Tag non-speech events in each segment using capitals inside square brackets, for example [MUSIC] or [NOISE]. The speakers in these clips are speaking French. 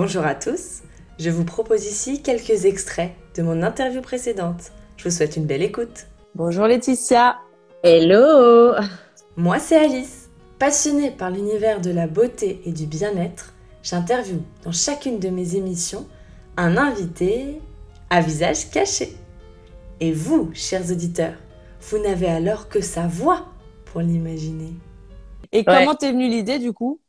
Bonjour à tous, je vous propose ici quelques extraits de mon interview précédente. Je vous souhaite une belle écoute. Bonjour Laetitia. Hello. Moi c'est Alice. Passionnée par l'univers de la beauté et du bien-être, j'interviewe dans chacune de mes émissions un invité à visage caché. Et vous, chers auditeurs, vous n'avez alors que sa voix pour l'imaginer. Et comment t'es venue l'idée du coup?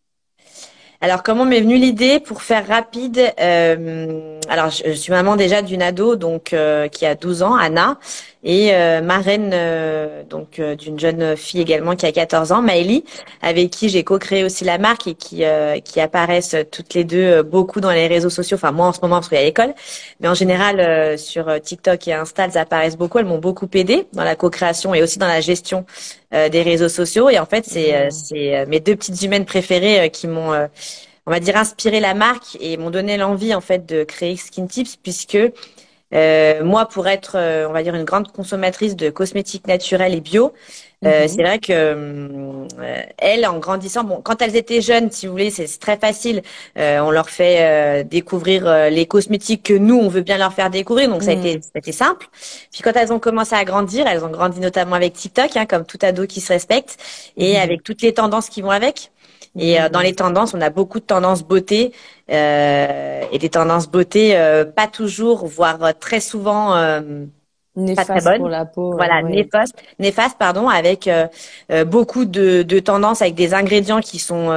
Alors, comment m'est venue l'idée pour faire rapide euh, Alors, je, suis maman déjà d'une ado donc euh, qui a 12 ans, Anna, et euh, marraine euh, donc euh, d'une jeune fille également qui a 14 ans, Maëlie, avec qui j'ai co-créé aussi la marque et qui qui apparaissent toutes les deux beaucoup dans les réseaux sociaux. Enfin moi en ce moment parce qu'il y a l'école, mais en général sur TikTok et Insta elles apparaissent beaucoup. Elles m'ont beaucoup aidé dans la co-création et aussi dans la gestion des réseaux sociaux. Et en fait c'est mmh. c'est mes deux petites humaines préférées qui m'ont on va dire inspiré la marque et m'ont donné l'envie en fait de créer Skin Tips puisque euh, moi, pour être, euh, on va dire, une grande consommatrice de cosmétiques naturels et bio, euh, mhm. c'est vrai que euh, elles, en grandissant, bon, quand elles étaient jeunes, si vous voulez, c'est très facile. on leur fait découvrir les cosmétiques que nous, on veut bien leur faire découvrir, donc ça a mhm. été, ça a été simple. Puis quand elles ont commencé à grandir, elles ont grandi notamment avec TikTok, hein, comme tout ado qui se respecte, et mhm. avec toutes les tendances qui vont avec. Et euh, dans les tendances, on a beaucoup de tendances beauté euh, et des tendances beauté euh, pas toujours, voire très souvent néfaste pas très pour la peau. Voilà, néfaste, néfaste, pardon, avec beaucoup de, de, tendances avec des ingrédients qui sont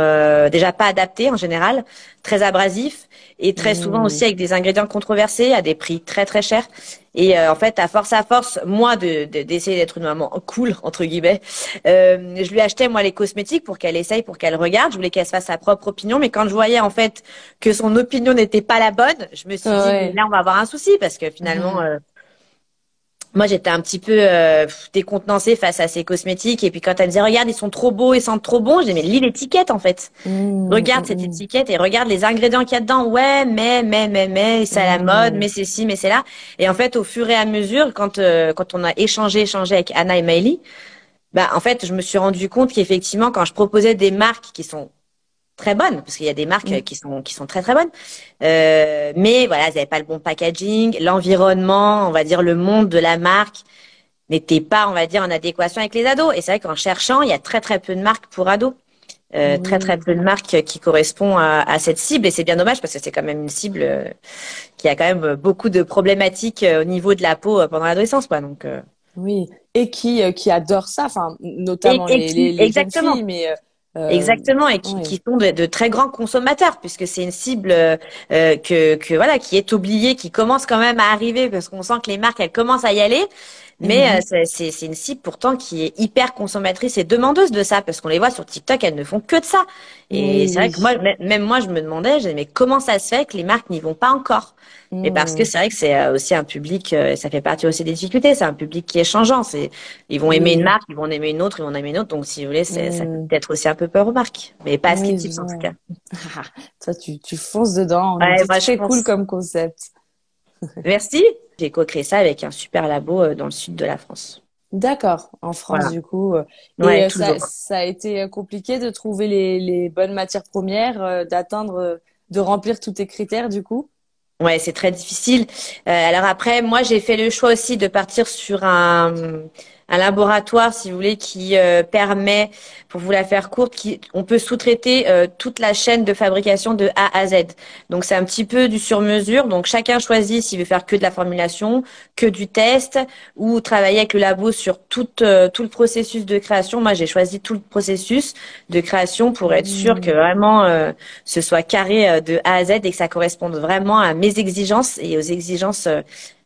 déjà pas adaptés en général, très abrasifs et très souvent mmh. aussi avec des ingrédients controversés à des prix très très chers. Et euh, en fait, à force à force, moi, de, d'essayer d'être une maman cool entre guillemets, euh, je lui achetais moi les cosmétiques pour qu'elle essaye, pour qu'elle regarde. Je voulais qu'elle se fasse sa propre opinion, mais quand je voyais en fait que son opinion n'était pas la bonne, je me suis dit là on va avoir un souci parce que finalement. Mmh. Moi j'étais un petit peu euh, décontenancée face à ces cosmétiques. Et puis quand elle me disait regarde ils sont trop beaux ils sentent trop bon j'ai mais lis l'étiquette en fait. Mmh, regarde cette mmh. étiquette et regarde les ingrédients qu'il y a dedans. Ouais mais mais mais mais c'est à la mmh. mode mais c'est ci mais c'est là. Et en fait au fur et à mesure quand euh, quand on a échangé échangé avec Anna et Maëlie bah en fait je me suis rendu compte qu'effectivement quand je proposais des marques qui sont très bonnes parce qu'il y a des marques mm. qui sont qui sont très très bonnes. Euh, mais voilà elles n'avaient pas le bon packaging l'environnement on va dire le monde de la marque n'était pas on va dire en adéquation avec les ados. Et c'est vrai qu'en cherchant il y a très très peu de marques pour ados. Euh, très très peu de marques qui correspondent à, à cette cible. Et c'est bien dommage parce que c'est quand même une cible euh, qui a quand même beaucoup de problématiques euh, au niveau de la peau pendant l'adolescence quoi. Donc oui. Et qui qui adore ça enfin notamment les, les, les, exactement. filles mais euh, Exactement, et qui, qui sont de, de, très grands consommateurs, puisque c'est une cible euh, que, que voilà qui est oubliée, qui commence quand même à arriver, parce qu'on sent que les marques elles commencent à y aller. Mais mhm. euh, c'est une cible pourtant qui est hyper consommatrice et demandeuse de ça, parce qu'on les voit sur TikTok, elles ne font que de ça. Et c'est vrai que moi, même moi, je me demandais, je mais comment ça se fait que les marques n'y vont pas encore? Et parce que mhm. c'est vrai que c'est euh, aussi un public, euh, ça fait partie aussi des difficultés, c'est un public qui est changeant. C'est, ils vont aimer une marque, ils vont aimer une autre, ils vont aimer une autre. Donc si vous voulez, c'est, ça peut être aussi un peu peur aux marques, mais pas à ce qui en tout cas. [LAUGHS] Toi, tu, tu fonces dedans. Ouais, c'est cool comme concept. Merci. J'ai co-créé ça avec un super labo euh, dans le sud de la France. D'accord, en France du coup. Euh, et euh, ça, ça, a été compliqué de trouver les, les bonnes matières premières, d'atteindre, de remplir tous tes critères du coup? Ouais, c'est très difficile. alors après, moi, j'ai fait le choix aussi de partir sur un un laboratoire, si vous voulez, qui euh, permet, pour vous la faire courte, qui, on peut sous-traiter euh, toute la chaîne de fabrication de A à Z. Donc c'est un petit peu du sur-mesure. Donc chacun choisit s'il veut faire que de la formulation, que du test, ou travailler avec le labo sur tout, euh, tout le processus de création. Moi, j'ai choisi tout le processus de création pour être sûr que vraiment ce soit carré de A à Z et que ça corresponde vraiment à mes exigences et aux exigences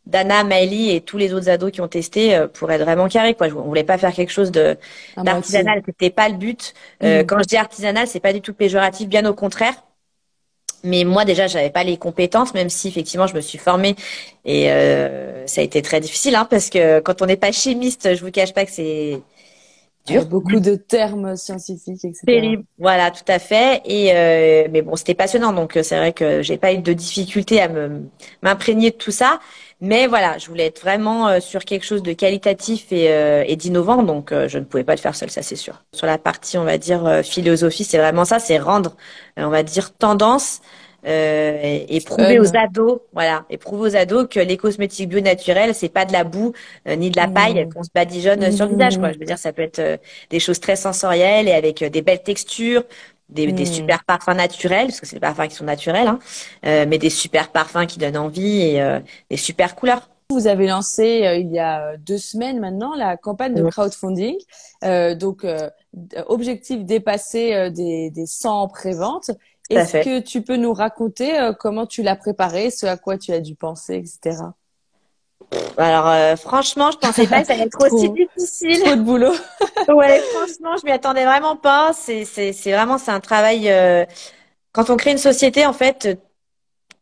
Dana, Maëlie et tous les autres ados qui ont testé euh, pour être vraiment carré. Quoi. On voulait pas faire quelque chose de d'artisanal, c'était pas le but. Euh, mm. Quand je dis artisanal, c'est pas du tout péjoratif, bien au contraire. Mais moi déjà, j'avais pas les compétences, même si effectivement je me suis formée et euh, ça a été très difficile, hein, parce que quand on n'est pas chimiste, je vous cache pas que c'est dur. beaucoup de termes scientifiques, etc. Terrible. Voilà, tout à fait. Et euh, mais bon, c'était passionnant, donc c'est vrai que j'ai pas eu de difficulté à me m'imprégner de tout ça. Mais voilà, je voulais être vraiment euh, sur quelque chose de qualitatif et, euh, et d'innovant, donc euh, je ne pouvais pas le faire seul, ça c'est sûr. Sur la partie, on va dire, philosophie, c'est vraiment ça, c'est rendre, on va dire, tendance euh, et, prouver aux ados, voilà, et prouver aux ados que les cosmétiques bio naturels, c'est pas de la boue euh, ni de la paille mmh. qu'on se badigeonne sur le visage, quoi. Je veux dire, ça peut être euh, des choses très sensorielles et avec des belles textures, des, des, mmh. super parfums naturels, parce que c'est des parfums qui sont naturels, hein, mais des super parfums qui donnent envie et des super couleurs. Vous avez lancé il y a deux semaines maintenant la campagne de crowdfunding. donc, objectif dépasser des, des 100 préventes. Est-ce que tu peux nous raconter euh, comment tu l'as préparé, ce à quoi tu as dû penser, etc. Alors euh, franchement, je pensais pas que ça allait être [LAUGHS] aussi difficile. Trop de boulot. [LAUGHS] ouais, franchement, je m'y attendais vraiment pas. C'est c'est c'est vraiment c'est un travail. Euh, quand on crée une société, en fait,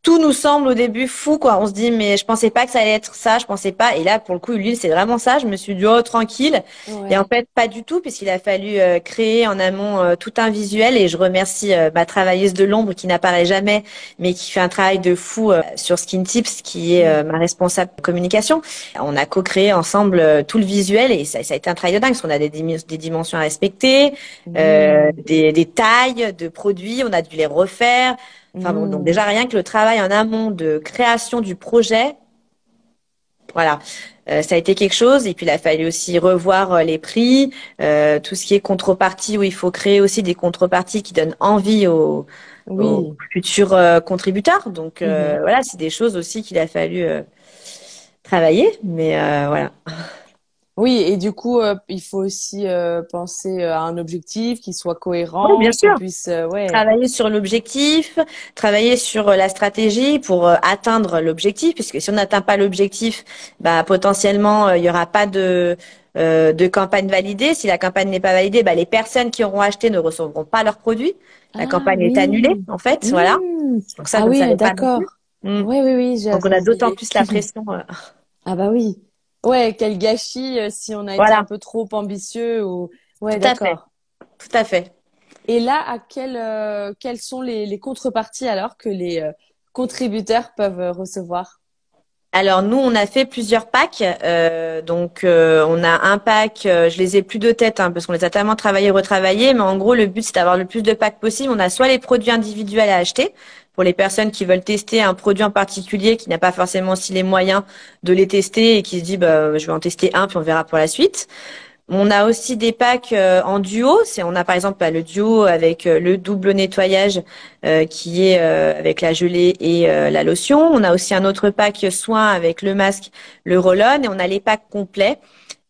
tout nous semble au début fou, quoi. On se dit, mais je pensais pas que ça allait être ça, je pensais pas. Et là, pour le coup, l'huile, c'est vraiment ça. Je me suis dit, oh, tranquille. Et en fait, pas du tout, puisqu'il a fallu euh, créer en amont euh, tout un visuel. Et je remercie euh, ma travailleuse de l'ombre qui n'apparaît jamais, mais qui fait un travail de fou sur Skin Tips, qui est ma responsable de communication. On a co-créé ensemble tout le visuel et ça, ça, a été un travail de dingue, parce qu'on a des, des, dimensions à respecter, des, des tailles de produits, on a dû les refaire. Enfin bon, donc hmm. déjà rien que le travail en amont de création du projet, voilà, euh, ça a été quelque chose. Et puis il a fallu aussi revoir euh, les prix, euh, tout ce qui est contrepartie où il faut créer aussi des contreparties qui donnent envie aux, futurs contributeurs. Donc mhm. voilà, c'est des choses aussi qu'il a fallu travailler. Mais voilà. Oui, et du coup, euh, il faut aussi euh, penser euh, à un objectif qui soit cohérent, bien sûr. puisse ouais. travailler sur l'objectif, travailler sur la stratégie pour atteindre l'objectif, puisque si on n'atteint pas l'objectif, bah potentiellement il y aura pas de de campagne validée. Si la campagne n'est pas validée, bah, les personnes qui auront acheté ne recevront pas leurs produits. La ah campagne est annulée, en fait. Voilà. Donc ça, ah oui, d'accord. Hmm. Oui, oui, oui. Donc on a d'autant plus la pression. Ah bah oui. Ouais, quel gâchis euh, si on a été un peu trop ambitieux ou ouais, d'accord. Tout à fait. Et là, à quel, euh, quelles sont les, les, contreparties alors que les euh, contributeurs peuvent recevoir? Alors nous, on a fait plusieurs packs. donc on a un pack, je les ai plus de tête hein, parce qu'on les a tellement travaillés, retravaillés. Mais en gros, le but c'est d'avoir le plus de packs possible. On a soit les produits individuels à acheter, pour les personnes qui veulent tester un produit en particulier, qui n'a pas forcément aussi les moyens de les tester et qui se dit bah, je vais en tester un puis on verra pour la suite. On a aussi des packs euh, en duo. C'est on a par exemple bah, le duo avec euh, le double nettoyage euh, qui est avec la gelée et la lotion. On a aussi un autre pack soin avec le masque, le roll-on et on a les packs complets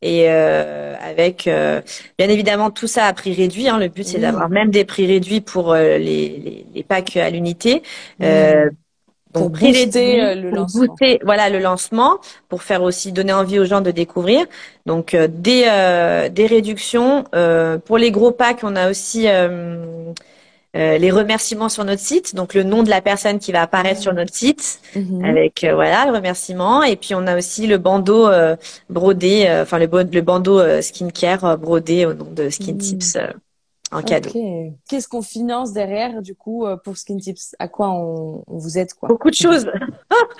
et euh, avec euh, bien évidemment tout ça à prix réduit. Hein. Le but c'est d'avoir même des prix réduits pour euh, les, les, packs à l'unité. Euh, pour prix booster le lancement. Voilà le lancement pour faire aussi donner envie aux gens de découvrir. Donc des des réductions pour les gros packs. On a aussi euh, les remerciements sur notre site, donc le nom de la personne qui va apparaître sur notre site, mhm. avec euh, voilà le remerciement. Et puis on a aussi le bandeau euh, brodé, enfin le, le, bandeau skincare brodé au nom de Skin mhm. Tips en cadeau. Qu'est-ce qu'on finance derrière du coup pour Skin Tips? À quoi on, on, vous aide quoi? Beaucoup de choses,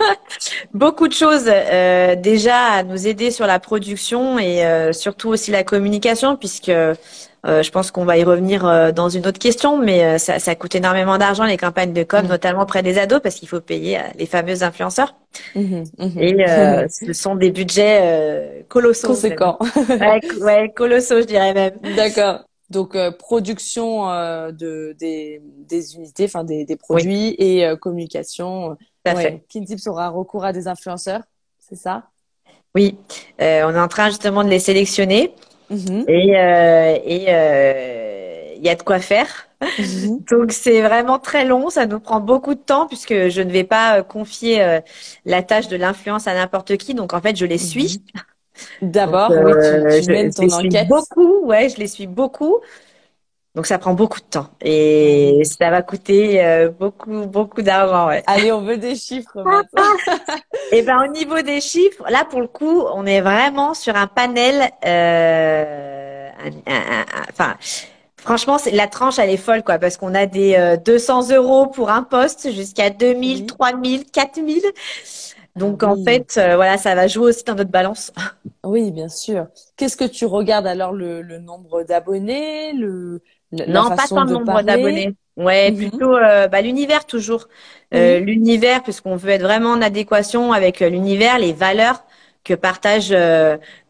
[LAUGHS] beaucoup de choses. déjà à nous aider sur la production et surtout aussi la communication, puisque euh, je pense qu'on va y revenir euh, dans une autre question, mais euh, ça, ça, coûte énormément d'argent les campagnes de com, mm. notamment auprès des ados, parce qu'il faut payer les fameux influenceurs. Mm-hmm, mm-hmm. Et [LAUGHS] ce sont des budgets colossaux. Conséquents. [LAUGHS] ouais, colossaux, je dirais même. D'accord. Donc production de des, des unités, enfin des, des produits et communication. Ouais. Kintips aura recours à des influenceurs, c'est ça? Oui, on est en train justement de les sélectionner. Mhm. Et euh, et euh, il y a de quoi faire. Mhm. [LAUGHS] Donc c'est vraiment très long, ça nous prend beaucoup de temps puisque je ne vais pas euh, confier la tâche de l'influence à n'importe qui. Donc en fait, je les suis. D'abord, oui, tu, mènes ton enquête. Beaucoup, ouais, je les suis beaucoup. Donc ça prend beaucoup de temps et ça va coûter euh, beaucoup beaucoup d'argent. Ouais. Allez, on veut des chiffres [LAUGHS] et eh ben au niveau des chiffres, là pour le coup, on est vraiment sur un panel. Euh, enfin, franchement, la tranche elle est folle quoi, parce qu'on a des 200 euh, euros pour un poste jusqu'à 2000, 3000, 4000. Donc en fait, euh, voilà, ça va jouer aussi dans notre balance. [LAUGHS] Oui, bien sûr. Qu'est-ce que tu regardes alors le, le nombre d'abonnés, le non, pas tant le nombre d'abonnés. Ouais, mhm. plutôt bah, l'univers toujours. L'univers, puisqu'on veut être vraiment en adéquation avec l'univers, les valeurs que partage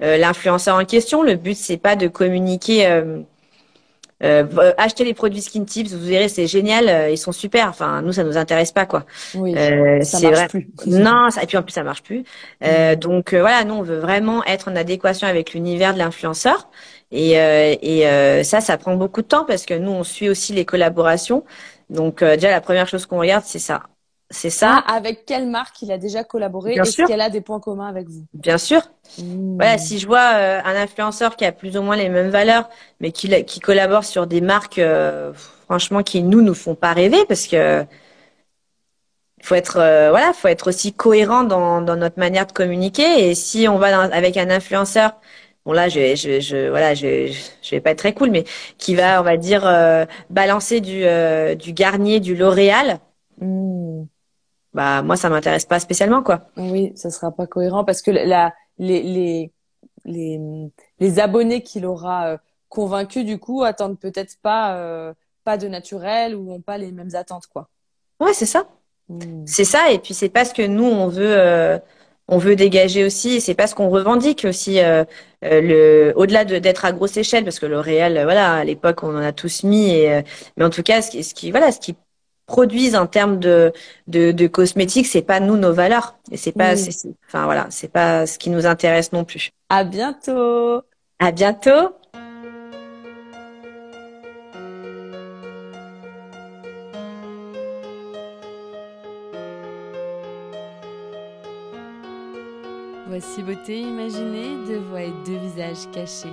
l'influenceur en question. Le but, c'est pas de communiquer euh, euh, achetez les produits Skin Tips, vous verrez, c'est génial, euh, ils sont super. Enfin, nous, ça nous intéresse pas, quoi. Oui, euh, ça marche vrai. plus. [LAUGHS] [LAUGHS] non, ça, et puis en plus, ça marche plus. Euh, donc voilà, nous, on veut vraiment être en adéquation avec l'univers de l'influenceur. Et, et ça, ça prend beaucoup de temps parce que nous, on suit aussi les collaborations. Donc déjà, la première chose qu'on regarde, c'est ça. C'est ça. Ah, avec quelle marque il a déjà collaboré Est-ce qu'elle a des points communs avec vous? Bien sûr. Mmh. Voilà, si je vois euh, un influenceur qui a plus ou moins les mêmes valeurs, mais qui, qui collabore sur des marques, euh, franchement, qui nous nous font pas rêver, parce que faut être euh, voilà, faut être aussi cohérent dans, dans notre manière de communiquer. Et si on va avec un influenceur, bon là, je, je, je voilà, je, je vais pas être très cool, mais qui va, on va dire, balancer du du Garnier, du L'Oréal. Mmh bah moi ça m'intéresse pas spécialement quoi. Oui, ça sera pas cohérent parce que la les les les, les abonnés qu'il aura euh, convaincus du coup attendent peut-être pas euh, pas de naturel ou ont pas les mêmes attentes quoi. Ouais, c'est ça. Hmm. C'est ça et puis c'est pas ce que nous on veut euh, on veut dégager aussi c'est pas ce qu'on revendique aussi le au-delà de d'être à grosse échelle parce que le réel voilà à l'époque on en a tous mis et mais en tout cas ce qui, ce qui voilà ce qui produisent en termes de, de, de cosmétiques, c'est pas nous nos valeurs. Et c'est pas, enfin voilà, c'est pas ce qui nous intéresse non plus. À bientôt. À bientôt. Voici beauté imaginée, deux voix et deux visages cachés.